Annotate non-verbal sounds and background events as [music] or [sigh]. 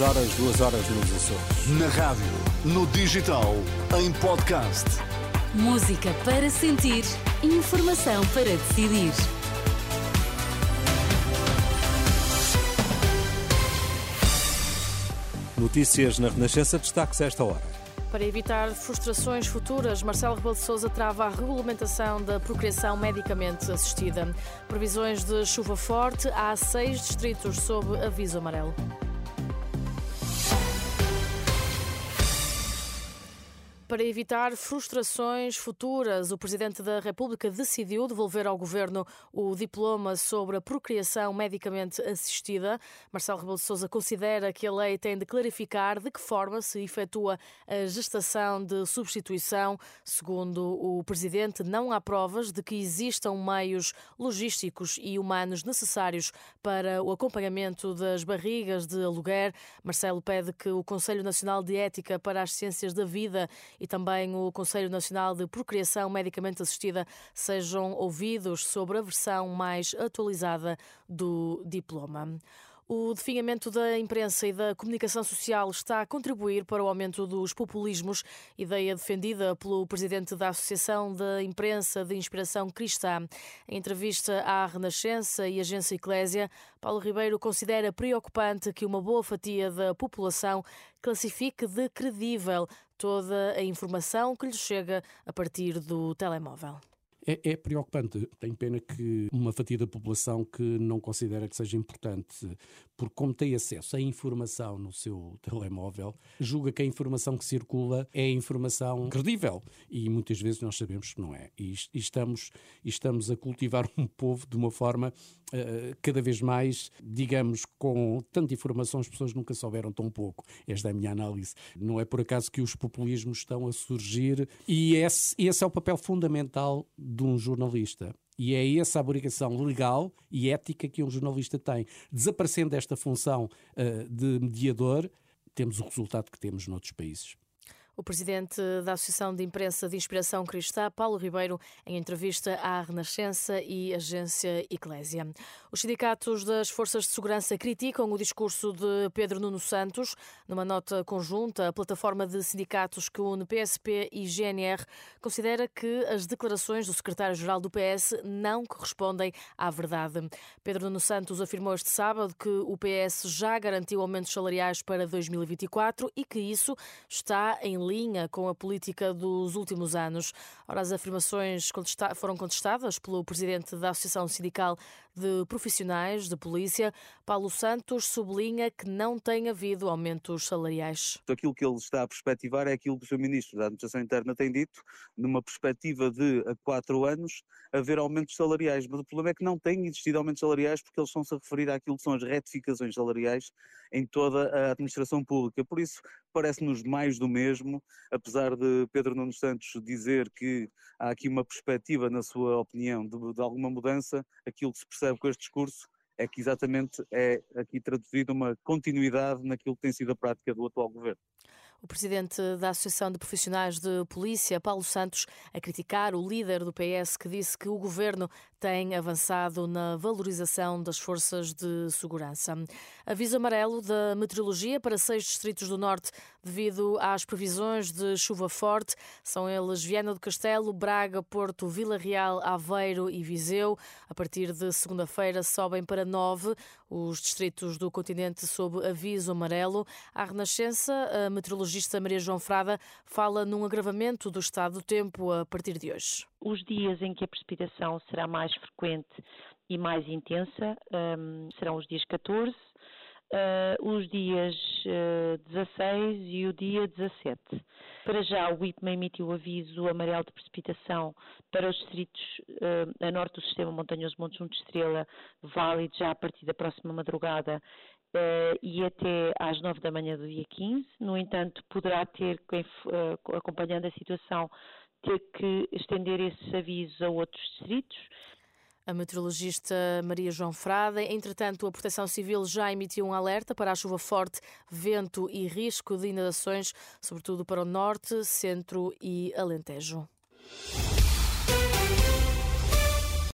horas, duas horas nos Açores. Na rádio, no digital, em podcast. Música para sentir, informação para decidir. Notícias na Renascença, destaques a esta hora. Para evitar frustrações futuras, Marcelo Rebelo de Sousa trava a regulamentação da procriação medicamente assistida. Previsões de chuva forte, há seis distritos sob aviso amarelo. Para evitar frustrações futuras, o Presidente da República decidiu devolver ao Governo o diploma sobre a procriação medicamente assistida. Marcelo Rebelo de Sousa considera que a lei tem de clarificar de que forma se efetua a gestação de substituição. Segundo o Presidente, não há provas de que existam meios logísticos e humanos necessários para o acompanhamento das barrigas de aluguer. Marcelo pede que o Conselho Nacional de Ética para as Ciências da Vida e também o Conselho Nacional de Procriação Medicamente Assistida sejam ouvidos sobre a versão mais atualizada do diploma. O definhamento da imprensa e da comunicação social está a contribuir para o aumento dos populismos, ideia defendida pelo presidente da Associação da Imprensa de Inspiração Cristã. Em entrevista à Renascença e Agência Eclésia, Paulo Ribeiro considera preocupante que uma boa fatia da população classifique de credível toda a informação que lhe chega a partir do telemóvel. É, é, preocupante. Tenho pena que uma fatia da população que não considera que seja importante, porque como tem acesso à informação no seu [laughs] telemóvel, julga que a informação que circula é informação credível. E muitas vezes nós sabemos que não é. E, e estamos, e estamos a cultivar [laughs] um povo de uma forma uh, cada vez mais, digamos, com tanta informação, as pessoas nunca souberam tão pouco. Esta é a minha análise. Não é por acaso que os populismos estão a surgir e esse, esse é o papel fundamental de um jornalista. E é essa a obrigação legal e ética que um jornalista tem. Desaparecendo esta função uh, de mediador, temos o resultado que temos noutros países. O presidente da Associação de Imprensa de Inspiração Cristã, Paulo Ribeiro, em entrevista à Renascença e Agência Eclésia. Os sindicatos das Forças de Segurança criticam o discurso de Pedro Nuno Santos. Numa nota conjunta, a plataforma de sindicatos que une PSP e GNR considera que as declarações do secretário-geral do PS não correspondem à verdade. Pedro Nuno Santos afirmou este sábado que o PS já garantiu aumentos salariais para 2024 e que isso está em linha com a política dos últimos anos. Ora, as afirmações contesta foram contestadas pelo presidente da Associação Sindical de Profissionais de Polícia. Paulo Santos sublinha que não tem havido aumentos salariais. Aquilo que ele está a perspectivar é aquilo que o Sr. Ministro da Administração Interna tem dito, numa perspectiva de a quatro anos haver aumentos salariais. Mas o problema é que não tem existido aumentos salariais porque eles estão-se a referir àquilo que são as retificações salariais em toda a administração pública. Por isso, parece-nos mais do mesmo, apesar de Pedro Nuno Santos dizer que há aqui uma perspectiva, na sua opinião, de, de alguma mudança, aquilo que se percebe com este discurso é que exatamente é aqui traduzido uma continuidade naquilo que tem sido a prática do atual governo. O presidente da Associação de Profissionais de Polícia, Paulo Santos, a criticar o líder do PS que disse que o governo tem avançado na valorização das forças de segurança. Aviso amarelo da meteorologia para seis distritos do norte devido às previsões de chuva forte. São eles Viana do Castelo, Braga, Porto, Vila Real, Aveiro e Viseu. A partir de segunda-feira sobem para nove os distritos do continente sob aviso amarelo. À Renascença, a meteorologista Maria João Frada fala num agravamento do estado do tempo a partir de hoje. Os dias em que a precipitação será mais frequente e mais intensa um, serão os dias 14, Uh, os dias uh, 16 e o dia 17. Para já, o IPMA emitiu aviso amarelo de precipitação para os distritos uh, a norte do sistema montanhoso Montes Juntos Estrela, válido já a partir da próxima madrugada uh, e até às 9 da manhã do dia 15. No entanto, poderá ter, uh, acompanhando a situação, ter que estender esses avisos a outros distritos. A meteorologista Maria João Frada. Entretanto, a Proteção Civil já emitiu um alerta para a chuva forte, vento e risco de inundações, sobretudo para o norte, centro e Alentejo.